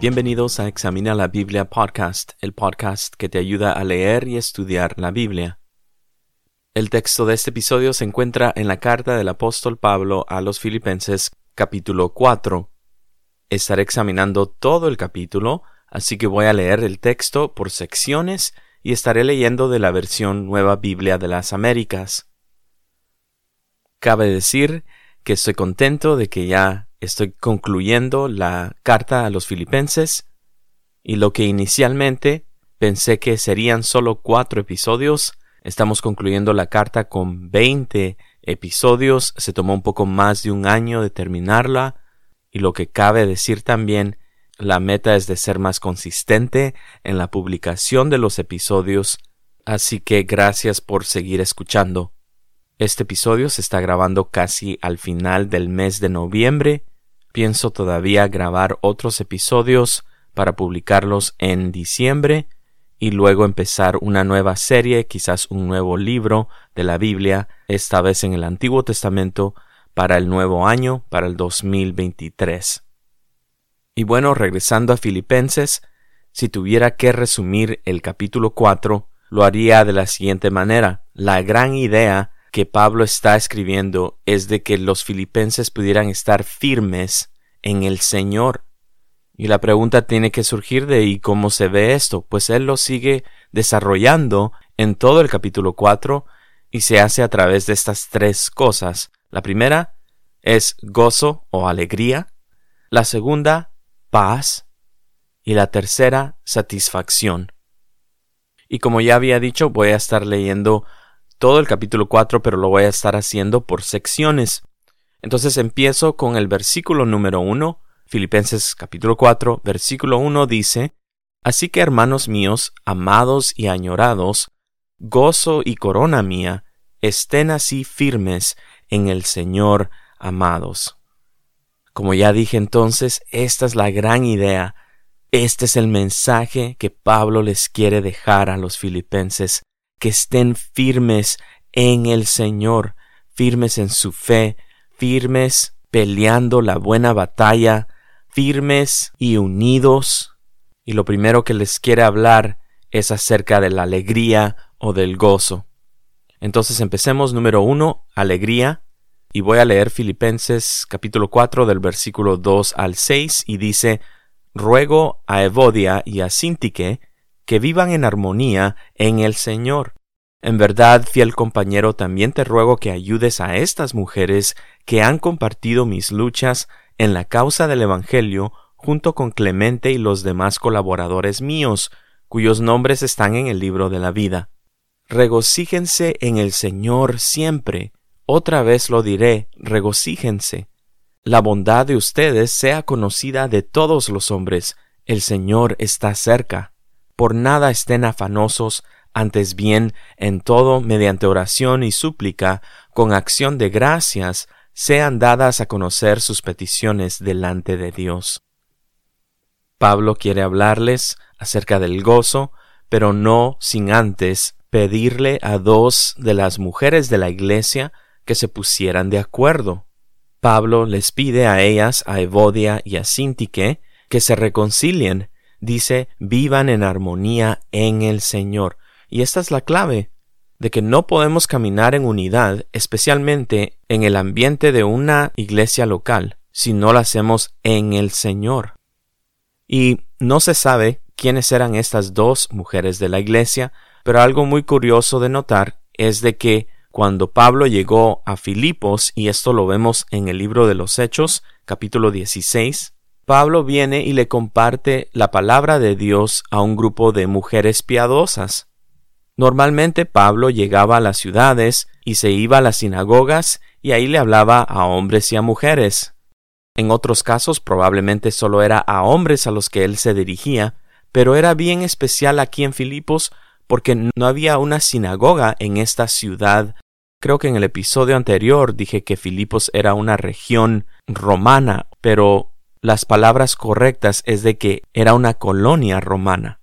Bienvenidos a Examina la Biblia Podcast, el podcast que te ayuda a leer y estudiar la Biblia. El texto de este episodio se encuentra en la carta del apóstol Pablo a los Filipenses capítulo 4. Estaré examinando todo el capítulo, así que voy a leer el texto por secciones y estaré leyendo de la versión Nueva Biblia de las Américas. Cabe decir que estoy contento de que ya estoy concluyendo la carta a los filipenses y lo que inicialmente pensé que serían solo cuatro episodios, estamos concluyendo la carta con veinte episodios, se tomó un poco más de un año de terminarla y lo que cabe decir también, la meta es de ser más consistente en la publicación de los episodios, así que gracias por seguir escuchando. Este episodio se está grabando casi al final del mes de noviembre Pienso todavía grabar otros episodios para publicarlos en diciembre y luego empezar una nueva serie, quizás un nuevo libro de la Biblia, esta vez en el Antiguo Testamento, para el nuevo año, para el 2023. Y bueno, regresando a Filipenses, si tuviera que resumir el capítulo 4, lo haría de la siguiente manera. La gran idea que Pablo está escribiendo es de que los filipenses pudieran estar firmes en el Señor. Y la pregunta tiene que surgir de ¿y cómo se ve esto? Pues él lo sigue desarrollando en todo el capítulo 4 y se hace a través de estas tres cosas. La primera es gozo o alegría, la segunda paz y la tercera satisfacción. Y como ya había dicho, voy a estar leyendo todo el capítulo 4, pero lo voy a estar haciendo por secciones. Entonces empiezo con el versículo número 1, Filipenses capítulo 4, versículo 1 dice, Así que hermanos míos, amados y añorados, gozo y corona mía, estén así firmes en el Señor, amados. Como ya dije entonces, esta es la gran idea, este es el mensaje que Pablo les quiere dejar a los filipenses que estén firmes en el Señor, firmes en su fe, firmes peleando la buena batalla, firmes y unidos. Y lo primero que les quiere hablar es acerca de la alegría o del gozo. Entonces empecemos número uno, alegría. Y voy a leer Filipenses capítulo 4 del versículo 2 al 6 y dice, Ruego a Evodia y a Sintique que vivan en armonía en el Señor. En verdad, fiel compañero, también te ruego que ayudes a estas mujeres que han compartido mis luchas en la causa del Evangelio junto con Clemente y los demás colaboradores míos, cuyos nombres están en el libro de la vida. Regocíjense en el Señor siempre. Otra vez lo diré, regocíjense. La bondad de ustedes sea conocida de todos los hombres. El Señor está cerca por nada estén afanosos, antes bien, en todo, mediante oración y súplica, con acción de gracias, sean dadas a conocer sus peticiones delante de Dios. Pablo quiere hablarles acerca del gozo, pero no sin antes pedirle a dos de las mujeres de la iglesia que se pusieran de acuerdo. Pablo les pide a ellas, a Evodia y a Sintique, que se reconcilien dice vivan en armonía en el Señor. Y esta es la clave de que no podemos caminar en unidad, especialmente en el ambiente de una iglesia local, si no lo hacemos en el Señor. Y no se sabe quiénes eran estas dos mujeres de la iglesia, pero algo muy curioso de notar es de que cuando Pablo llegó a Filipos, y esto lo vemos en el libro de los Hechos, capítulo 16, Pablo viene y le comparte la palabra de Dios a un grupo de mujeres piadosas. Normalmente Pablo llegaba a las ciudades y se iba a las sinagogas y ahí le hablaba a hombres y a mujeres. En otros casos probablemente solo era a hombres a los que él se dirigía, pero era bien especial aquí en Filipos porque no había una sinagoga en esta ciudad. Creo que en el episodio anterior dije que Filipos era una región romana, pero las palabras correctas es de que era una colonia romana.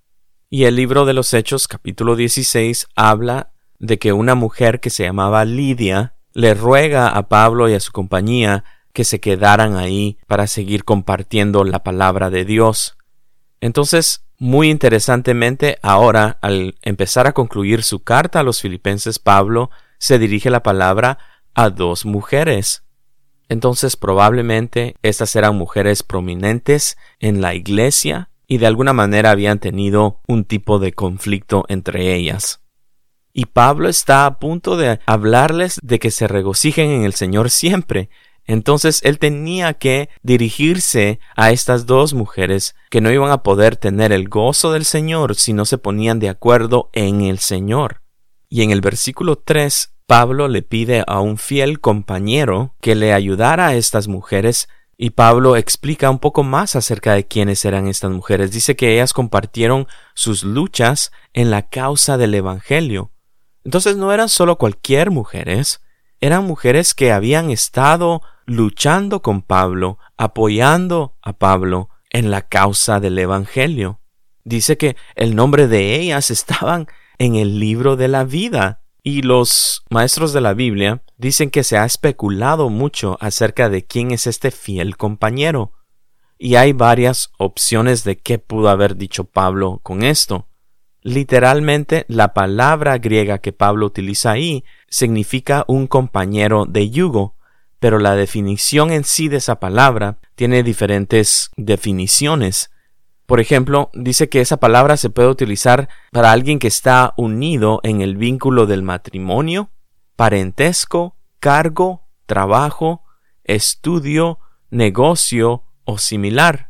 Y el libro de los Hechos capítulo 16 habla de que una mujer que se llamaba Lidia le ruega a Pablo y a su compañía que se quedaran ahí para seguir compartiendo la palabra de Dios. Entonces, muy interesantemente, ahora, al empezar a concluir su carta a los filipenses, Pablo se dirige la palabra a dos mujeres. Entonces, probablemente estas eran mujeres prominentes en la iglesia y de alguna manera habían tenido un tipo de conflicto entre ellas. Y Pablo está a punto de hablarles de que se regocijen en el Señor siempre. Entonces él tenía que dirigirse a estas dos mujeres que no iban a poder tener el gozo del Señor si no se ponían de acuerdo en el Señor. Y en el versículo 3, Pablo le pide a un fiel compañero que le ayudara a estas mujeres y Pablo explica un poco más acerca de quiénes eran estas mujeres. Dice que ellas compartieron sus luchas en la causa del Evangelio. Entonces no eran solo cualquier mujeres, eran mujeres que habían estado luchando con Pablo, apoyando a Pablo en la causa del Evangelio. Dice que el nombre de ellas estaban en el libro de la vida. Y los maestros de la Biblia dicen que se ha especulado mucho acerca de quién es este fiel compañero. Y hay varias opciones de qué pudo haber dicho Pablo con esto. Literalmente, la palabra griega que Pablo utiliza ahí significa un compañero de yugo, pero la definición en sí de esa palabra tiene diferentes definiciones. Por ejemplo, dice que esa palabra se puede utilizar para alguien que está unido en el vínculo del matrimonio, parentesco, cargo, trabajo, estudio, negocio o similar.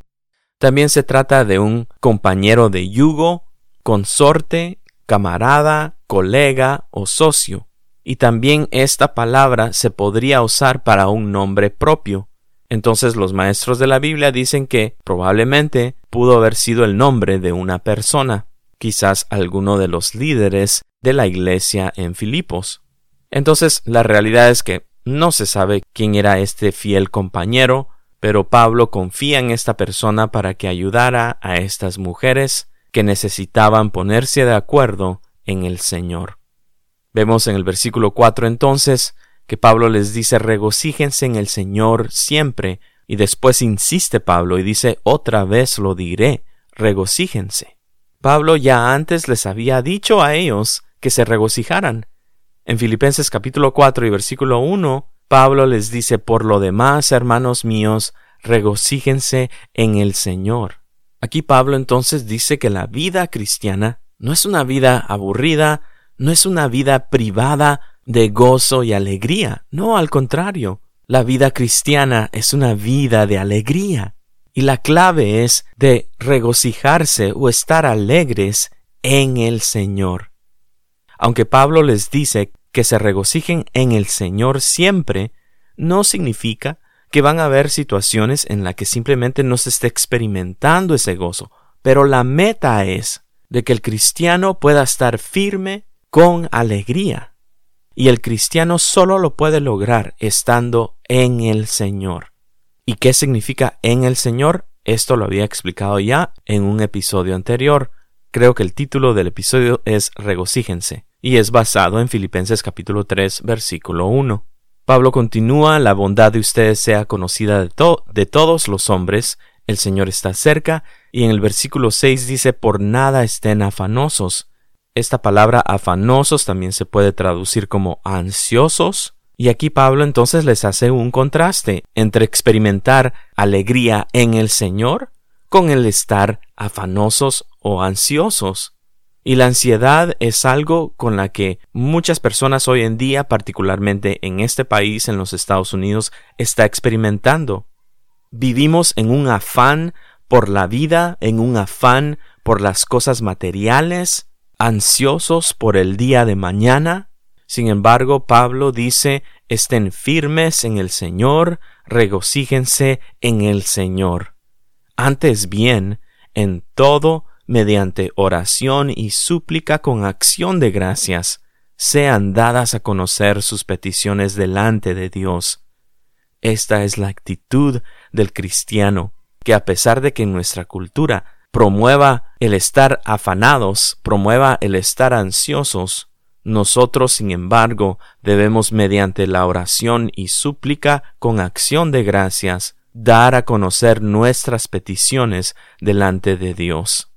También se trata de un compañero de yugo, consorte, camarada, colega o socio. Y también esta palabra se podría usar para un nombre propio. Entonces los maestros de la Biblia dicen que probablemente pudo haber sido el nombre de una persona, quizás alguno de los líderes de la iglesia en Filipos. Entonces la realidad es que no se sabe quién era este fiel compañero, pero Pablo confía en esta persona para que ayudara a estas mujeres que necesitaban ponerse de acuerdo en el Señor. Vemos en el versículo 4 entonces que Pablo les dice regocíjense en el Señor siempre, y después insiste Pablo y dice otra vez lo diré, regocíjense. Pablo ya antes les había dicho a ellos que se regocijaran. En Filipenses capítulo 4 y versículo 1, Pablo les dice por lo demás, hermanos míos, regocíjense en el Señor. Aquí Pablo entonces dice que la vida cristiana no es una vida aburrida, no es una vida privada de gozo y alegría. No, al contrario, la vida cristiana es una vida de alegría. Y la clave es de regocijarse o estar alegres en el Señor. Aunque Pablo les dice que se regocijen en el Señor siempre, no significa que van a haber situaciones en las que simplemente no se esté experimentando ese gozo, pero la meta es de que el cristiano pueda estar firme con alegría. Y el cristiano solo lo puede lograr estando en el Señor. ¿Y qué significa en el Señor? Esto lo había explicado ya en un episodio anterior. Creo que el título del episodio es Regocíjense y es basado en Filipenses capítulo 3 versículo 1. Pablo continúa, la bondad de ustedes sea conocida de, de todos los hombres, el Señor está cerca, y en el versículo 6 dice, por nada estén afanosos. Esta palabra afanosos también se puede traducir como ansiosos, y aquí Pablo entonces les hace un contraste entre experimentar alegría en el Señor con el estar afanosos o ansiosos. Y la ansiedad es algo con la que muchas personas hoy en día, particularmente en este país, en los Estados Unidos, está experimentando. Vivimos en un afán por la vida, en un afán por las cosas materiales, ansiosos por el día de mañana. Sin embargo, Pablo dice, estén firmes en el Señor, regocíjense en el Señor. Antes bien, en todo mediante oración y súplica con acción de gracias, sean dadas a conocer sus peticiones delante de Dios. Esta es la actitud del cristiano, que a pesar de que nuestra cultura promueva el estar afanados promueva el estar ansiosos, nosotros, sin embargo, debemos mediante la oración y súplica con acción de gracias dar a conocer nuestras peticiones delante de Dios.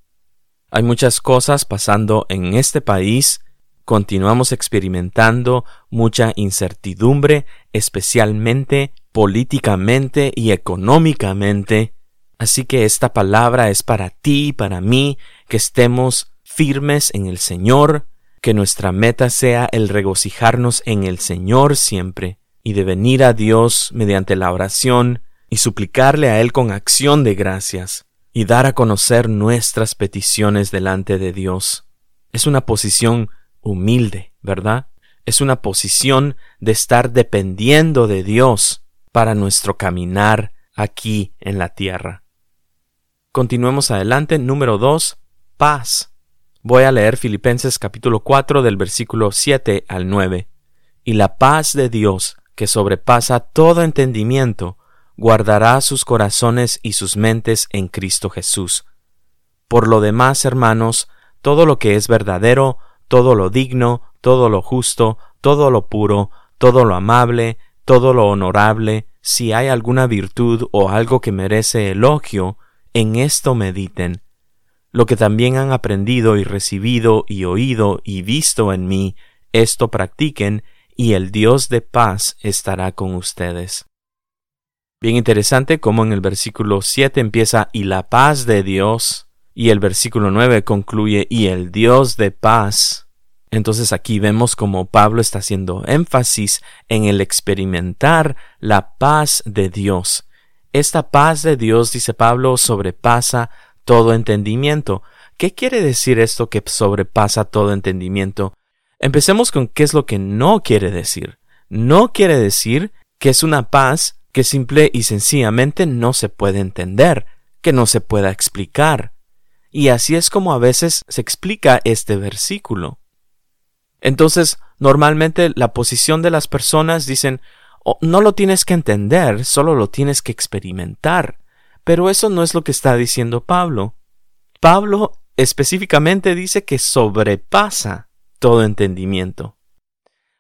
Hay muchas cosas pasando en este país, continuamos experimentando mucha incertidumbre, especialmente políticamente y económicamente, así que esta palabra es para ti y para mí, que estemos firmes en el Señor, que nuestra meta sea el regocijarnos en el Señor siempre, y de venir a Dios mediante la oración, y suplicarle a Él con acción de gracias, y dar a conocer nuestras peticiones delante de Dios. Es una posición humilde, ¿verdad? Es una posición de estar dependiendo de Dios para nuestro caminar aquí en la tierra. Continuemos adelante. Número 2. Paz. Voy a leer Filipenses capítulo 4 del versículo 7 al 9. Y la paz de Dios, que sobrepasa todo entendimiento, guardará sus corazones y sus mentes en Cristo Jesús. Por lo demás, hermanos, todo lo que es verdadero, todo lo digno, todo lo justo, todo lo puro, todo lo amable, todo lo honorable, si hay alguna virtud o algo que merece elogio, en esto mediten. Lo que también han aprendido y recibido y oído y visto en mí, esto practiquen, y el Dios de paz estará con ustedes. Bien interesante como en el versículo 7 empieza y la paz de Dios y el versículo 9 concluye y el Dios de paz. Entonces aquí vemos como Pablo está haciendo énfasis en el experimentar la paz de Dios. Esta paz de Dios, dice Pablo, sobrepasa todo entendimiento. ¿Qué quiere decir esto que sobrepasa todo entendimiento? Empecemos con qué es lo que no quiere decir. No quiere decir que es una paz que simple y sencillamente no se puede entender, que no se pueda explicar. Y así es como a veces se explica este versículo. Entonces, normalmente la posición de las personas dicen, oh, no lo tienes que entender, solo lo tienes que experimentar. Pero eso no es lo que está diciendo Pablo. Pablo específicamente dice que sobrepasa todo entendimiento.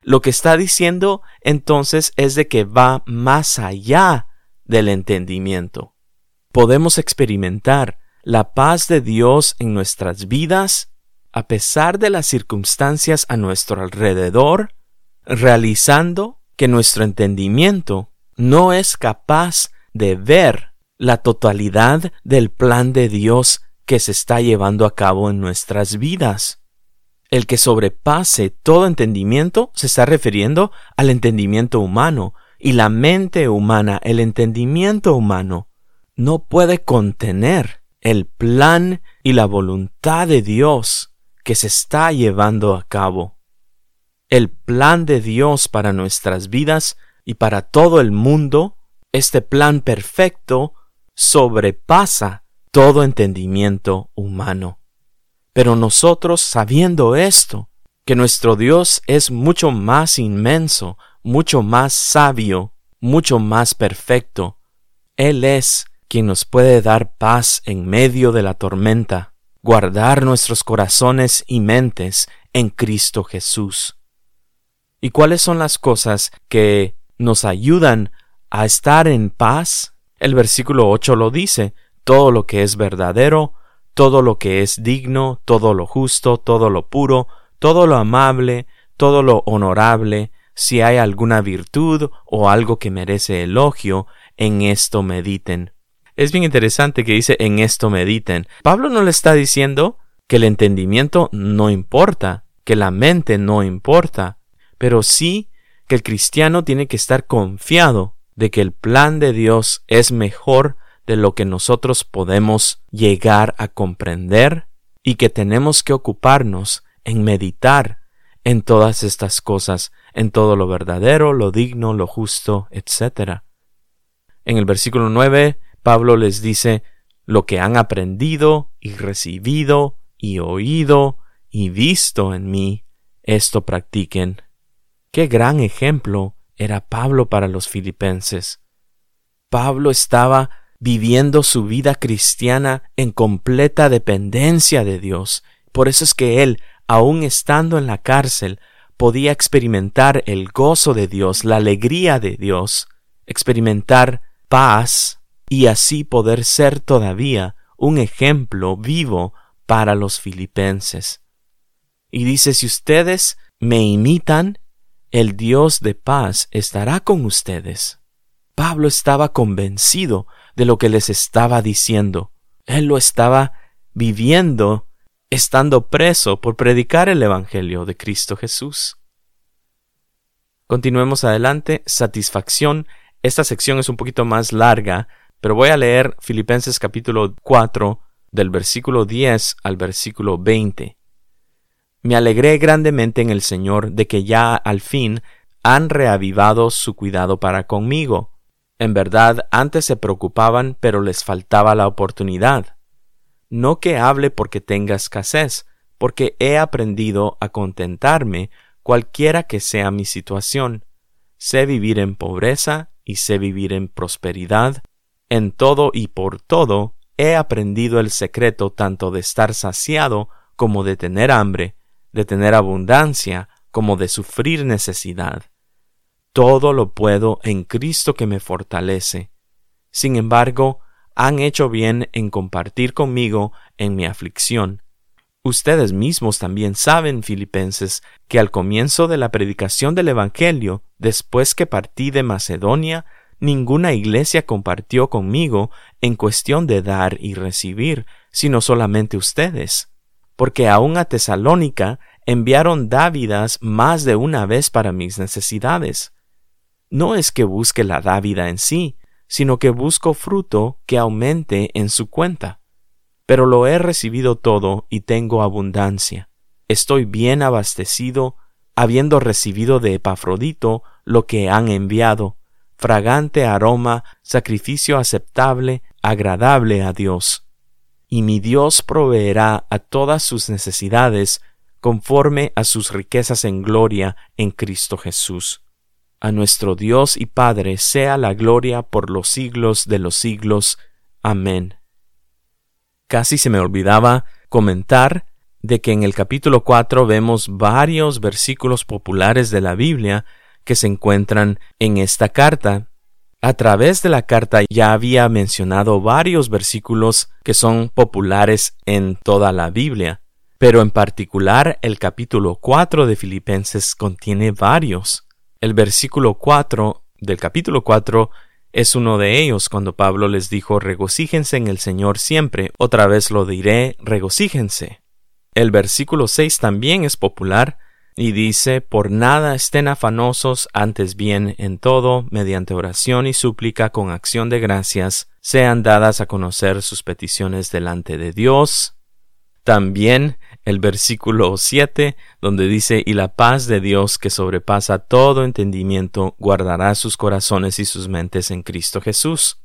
Lo que está diciendo entonces es de que va más allá del entendimiento. Podemos experimentar la paz de Dios en nuestras vidas a pesar de las circunstancias a nuestro alrededor, realizando que nuestro entendimiento no es capaz de ver la totalidad del plan de Dios que se está llevando a cabo en nuestras vidas. El que sobrepase todo entendimiento se está refiriendo al entendimiento humano, y la mente humana, el entendimiento humano, no puede contener el plan y la voluntad de Dios que se está llevando a cabo. El plan de Dios para nuestras vidas y para todo el mundo, este plan perfecto, sobrepasa todo entendimiento humano. Pero nosotros, sabiendo esto, que nuestro Dios es mucho más inmenso, mucho más sabio, mucho más perfecto, Él es quien nos puede dar paz en medio de la tormenta, guardar nuestros corazones y mentes en Cristo Jesús. ¿Y cuáles son las cosas que nos ayudan a estar en paz? El versículo 8 lo dice, todo lo que es verdadero, todo lo que es digno, todo lo justo, todo lo puro, todo lo amable, todo lo honorable, si hay alguna virtud o algo que merece elogio, en esto mediten. Es bien interesante que dice en esto mediten. Pablo no le está diciendo que el entendimiento no importa, que la mente no importa, pero sí que el cristiano tiene que estar confiado de que el plan de Dios es mejor de lo que nosotros podemos llegar a comprender y que tenemos que ocuparnos en meditar en todas estas cosas, en todo lo verdadero, lo digno, lo justo, etc. En el versículo 9, Pablo les dice lo que han aprendido y recibido y oído y visto en mí, esto practiquen. Qué gran ejemplo era Pablo para los filipenses. Pablo estaba viviendo su vida cristiana en completa dependencia de Dios. Por eso es que él, aun estando en la cárcel, podía experimentar el gozo de Dios, la alegría de Dios, experimentar paz y así poder ser todavía un ejemplo vivo para los filipenses. Y dice, si ustedes me imitan, el Dios de paz estará con ustedes. Pablo estaba convencido de lo que les estaba diciendo. Él lo estaba viviendo estando preso por predicar el Evangelio de Cristo Jesús. Continuemos adelante. Satisfacción. Esta sección es un poquito más larga, pero voy a leer Filipenses capítulo 4 del versículo 10 al versículo 20. Me alegré grandemente en el Señor de que ya al fin han reavivado su cuidado para conmigo. En verdad, antes se preocupaban, pero les faltaba la oportunidad. No que hable porque tenga escasez, porque he aprendido a contentarme cualquiera que sea mi situación. Sé vivir en pobreza y sé vivir en prosperidad. En todo y por todo he aprendido el secreto tanto de estar saciado como de tener hambre, de tener abundancia como de sufrir necesidad. Todo lo puedo en Cristo que me fortalece. Sin embargo, han hecho bien en compartir conmigo en mi aflicción. Ustedes mismos también saben, filipenses, que al comienzo de la predicación del Evangelio, después que partí de Macedonia, ninguna iglesia compartió conmigo en cuestión de dar y recibir, sino solamente ustedes porque aun a Tesalónica enviaron dávidas más de una vez para mis necesidades. No es que busque la dávida en sí, sino que busco fruto que aumente en su cuenta. Pero lo he recibido todo y tengo abundancia. Estoy bien abastecido, habiendo recibido de Epafrodito lo que han enviado, fragante aroma, sacrificio aceptable, agradable a Dios y mi Dios proveerá a todas sus necesidades conforme a sus riquezas en gloria en Cristo Jesús. A nuestro Dios y Padre sea la gloria por los siglos de los siglos. Amén. Casi se me olvidaba comentar de que en el capítulo 4 vemos varios versículos populares de la Biblia que se encuentran en esta carta a través de la carta ya había mencionado varios versículos que son populares en toda la Biblia, pero en particular el capítulo 4 de Filipenses contiene varios. El versículo 4 del capítulo 4 es uno de ellos cuando Pablo les dijo regocíjense en el Señor siempre, otra vez lo diré, regocíjense. El versículo 6 también es popular y dice, por nada estén afanosos, antes bien en todo, mediante oración y súplica con acción de gracias, sean dadas a conocer sus peticiones delante de Dios. También el versículo 7, donde dice, y la paz de Dios que sobrepasa todo entendimiento, guardará sus corazones y sus mentes en Cristo Jesús.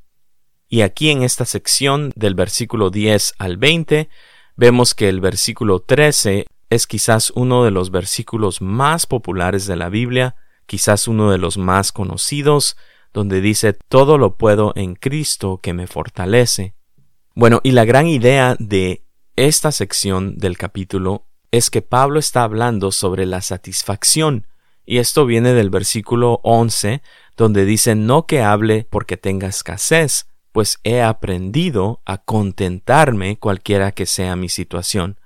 Y aquí en esta sección del versículo 10 al 20, vemos que el versículo 13 es quizás uno de los versículos más populares de la Biblia, quizás uno de los más conocidos, donde dice todo lo puedo en Cristo que me fortalece. Bueno, y la gran idea de esta sección del capítulo es que Pablo está hablando sobre la satisfacción, y esto viene del versículo 11, donde dice no que hable porque tenga escasez, pues he aprendido a contentarme cualquiera que sea mi situación.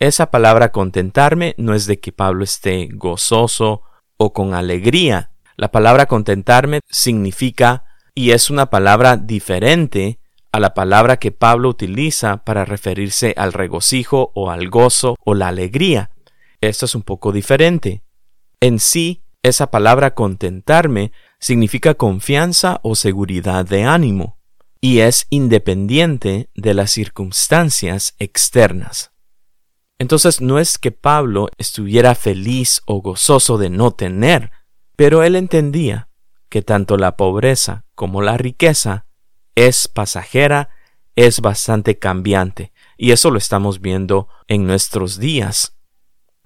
Esa palabra contentarme no es de que Pablo esté gozoso o con alegría. La palabra contentarme significa y es una palabra diferente a la palabra que Pablo utiliza para referirse al regocijo o al gozo o la alegría. Esto es un poco diferente. En sí, esa palabra contentarme significa confianza o seguridad de ánimo, y es independiente de las circunstancias externas. Entonces no es que Pablo estuviera feliz o gozoso de no tener, pero él entendía que tanto la pobreza como la riqueza es pasajera, es bastante cambiante, y eso lo estamos viendo en nuestros días.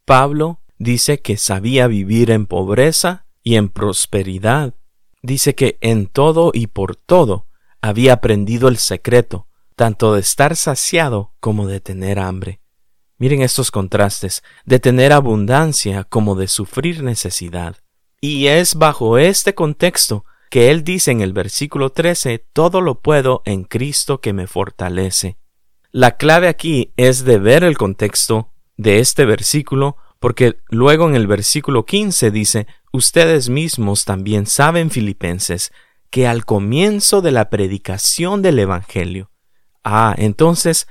Pablo dice que sabía vivir en pobreza y en prosperidad. Dice que en todo y por todo había aprendido el secreto, tanto de estar saciado como de tener hambre. Miren estos contrastes, de tener abundancia como de sufrir necesidad. Y es bajo este contexto que él dice en el versículo 13, todo lo puedo en Cristo que me fortalece. La clave aquí es de ver el contexto de este versículo, porque luego en el versículo 15 dice, ustedes mismos también saben, filipenses, que al comienzo de la predicación del Evangelio, ah, entonces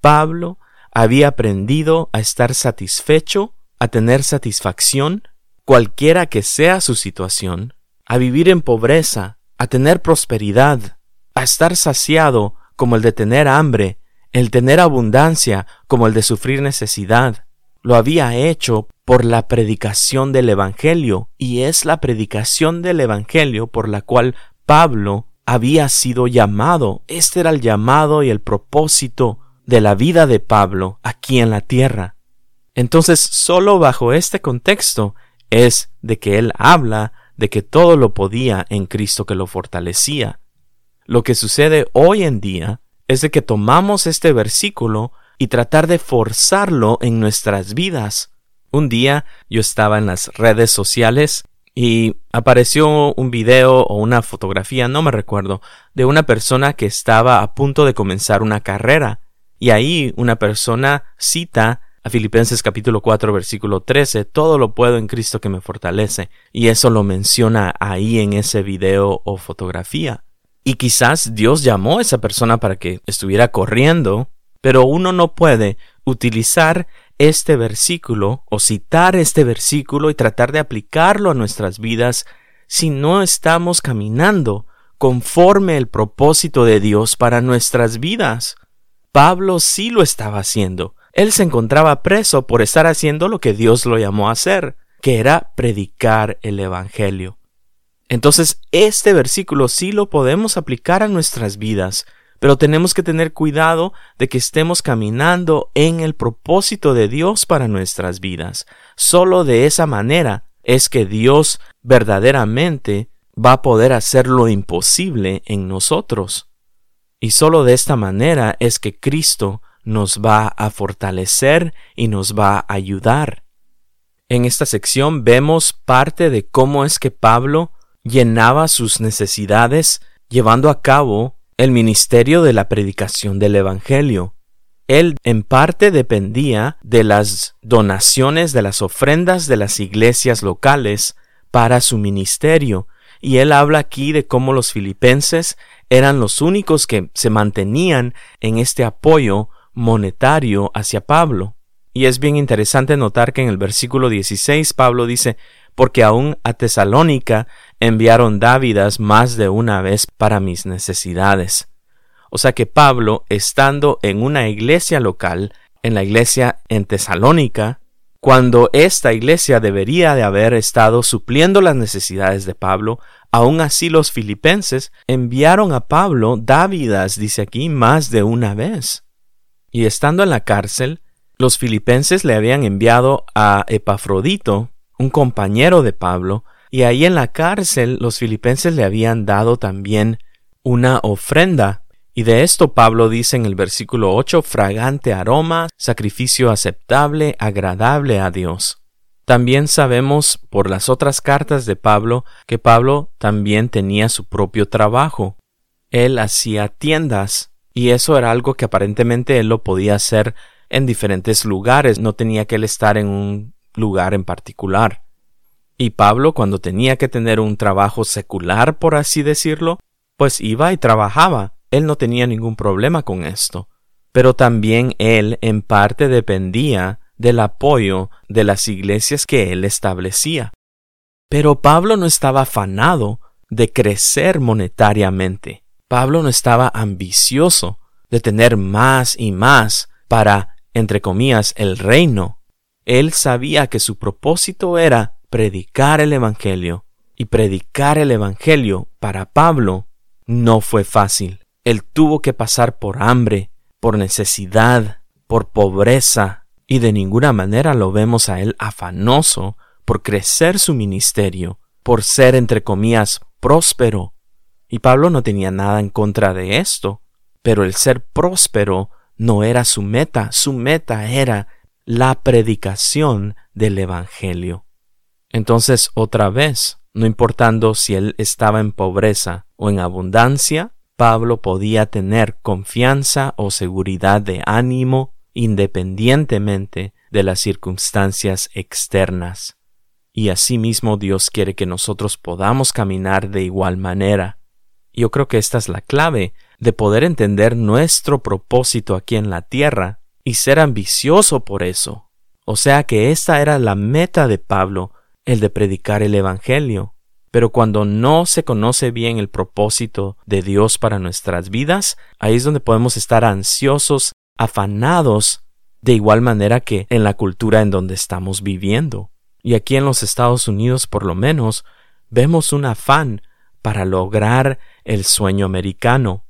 Pablo había aprendido a estar satisfecho, a tener satisfacción, cualquiera que sea su situación, a vivir en pobreza, a tener prosperidad, a estar saciado como el de tener hambre, el tener abundancia como el de sufrir necesidad. Lo había hecho por la predicación del Evangelio, y es la predicación del Evangelio por la cual Pablo había sido llamado. Este era el llamado y el propósito de la vida de Pablo aquí en la tierra. Entonces, solo bajo este contexto es de que él habla de que todo lo podía en Cristo que lo fortalecía. Lo que sucede hoy en día es de que tomamos este versículo y tratar de forzarlo en nuestras vidas. Un día yo estaba en las redes sociales y apareció un video o una fotografía, no me recuerdo, de una persona que estaba a punto de comenzar una carrera y ahí una persona cita a Filipenses capítulo 4 versículo 13, todo lo puedo en Cristo que me fortalece. Y eso lo menciona ahí en ese video o fotografía. Y quizás Dios llamó a esa persona para que estuviera corriendo, pero uno no puede utilizar este versículo o citar este versículo y tratar de aplicarlo a nuestras vidas si no estamos caminando conforme el propósito de Dios para nuestras vidas. Pablo sí lo estaba haciendo. Él se encontraba preso por estar haciendo lo que Dios lo llamó a hacer, que era predicar el Evangelio. Entonces, este versículo sí lo podemos aplicar a nuestras vidas, pero tenemos que tener cuidado de que estemos caminando en el propósito de Dios para nuestras vidas. Solo de esa manera es que Dios verdaderamente va a poder hacer lo imposible en nosotros. Y solo de esta manera es que Cristo nos va a fortalecer y nos va a ayudar. En esta sección vemos parte de cómo es que Pablo llenaba sus necesidades llevando a cabo el ministerio de la predicación del Evangelio. Él en parte dependía de las donaciones de las ofrendas de las iglesias locales para su ministerio, y él habla aquí de cómo los filipenses eran los únicos que se mantenían en este apoyo monetario hacia Pablo. Y es bien interesante notar que en el versículo 16 Pablo dice, porque aún a Tesalónica enviaron dávidas más de una vez para mis necesidades. O sea que Pablo, estando en una iglesia local, en la iglesia en Tesalónica, cuando esta iglesia debería de haber estado supliendo las necesidades de Pablo, Aún así los filipenses enviaron a Pablo dávidas, dice aquí, más de una vez. Y estando en la cárcel, los filipenses le habían enviado a Epafrodito, un compañero de Pablo, y ahí en la cárcel los filipenses le habían dado también una ofrenda. Y de esto Pablo dice en el versículo 8, fragante aroma, sacrificio aceptable, agradable a Dios. También sabemos por las otras cartas de Pablo que Pablo también tenía su propio trabajo. Él hacía tiendas y eso era algo que aparentemente él lo podía hacer en diferentes lugares, no tenía que él estar en un lugar en particular. Y Pablo, cuando tenía que tener un trabajo secular, por así decirlo, pues iba y trabajaba. Él no tenía ningún problema con esto. Pero también él en parte dependía del apoyo de las iglesias que él establecía. Pero Pablo no estaba afanado de crecer monetariamente. Pablo no estaba ambicioso de tener más y más para, entre comillas, el reino. Él sabía que su propósito era predicar el Evangelio, y predicar el Evangelio para Pablo no fue fácil. Él tuvo que pasar por hambre, por necesidad, por pobreza, y de ninguna manera lo vemos a él afanoso por crecer su ministerio, por ser, entre comillas, próspero. Y Pablo no tenía nada en contra de esto, pero el ser próspero no era su meta, su meta era la predicación del Evangelio. Entonces, otra vez, no importando si él estaba en pobreza o en abundancia, Pablo podía tener confianza o seguridad de ánimo independientemente de las circunstancias externas. Y asimismo Dios quiere que nosotros podamos caminar de igual manera. Yo creo que esta es la clave de poder entender nuestro propósito aquí en la tierra y ser ambicioso por eso. O sea que esta era la meta de Pablo, el de predicar el Evangelio. Pero cuando no se conoce bien el propósito de Dios para nuestras vidas, ahí es donde podemos estar ansiosos, afanados, de igual manera que en la cultura en donde estamos viviendo. Y aquí en los Estados Unidos, por lo menos, vemos un afán para lograr el sueño americano.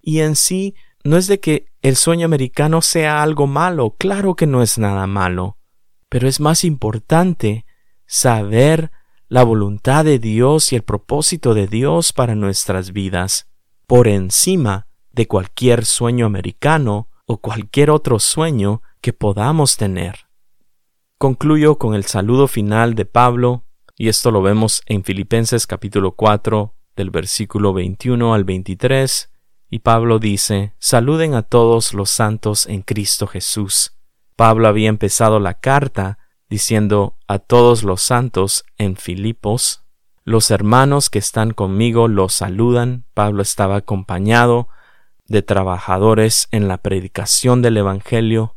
Y en sí, no es de que el sueño americano sea algo malo, claro que no es nada malo, pero es más importante saber la voluntad de Dios y el propósito de Dios para nuestras vidas, por encima de cualquier sueño americano o cualquier otro sueño que podamos tener. Concluyo con el saludo final de Pablo, y esto lo vemos en Filipenses capítulo 4 del versículo 21 al 23, y Pablo dice, Saluden a todos los santos en Cristo Jesús. Pablo había empezado la carta diciendo a todos los santos en Filipos, los hermanos que están conmigo los saludan. Pablo estaba acompañado de trabajadores en la predicación del Evangelio.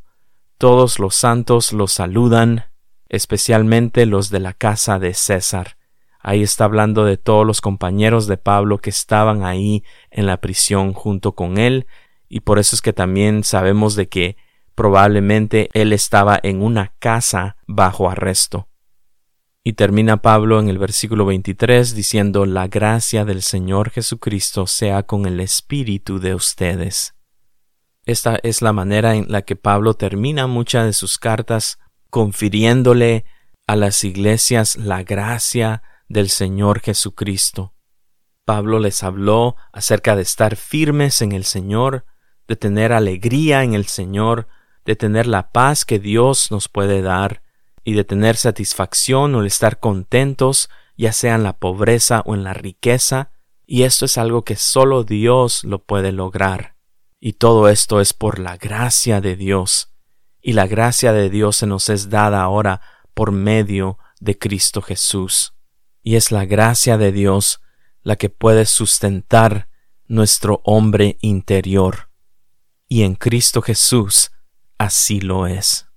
Todos los santos los saludan, especialmente los de la casa de César. Ahí está hablando de todos los compañeros de Pablo que estaban ahí en la prisión junto con él, y por eso es que también sabemos de que Probablemente él estaba en una casa bajo arresto. Y termina Pablo en el versículo 23 diciendo La gracia del Señor Jesucristo sea con el espíritu de ustedes. Esta es la manera en la que Pablo termina muchas de sus cartas confiriéndole a las iglesias la gracia del Señor Jesucristo. Pablo les habló acerca de estar firmes en el Señor, de tener alegría en el Señor, de tener la paz que Dios nos puede dar y de tener satisfacción o el estar contentos, ya sea en la pobreza o en la riqueza, y esto es algo que solo Dios lo puede lograr. Y todo esto es por la gracia de Dios, y la gracia de Dios se nos es dada ahora por medio de Cristo Jesús. Y es la gracia de Dios la que puede sustentar nuestro hombre interior. Y en Cristo Jesús así lo es.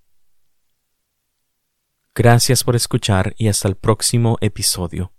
Gracias por escuchar y hasta el próximo episodio.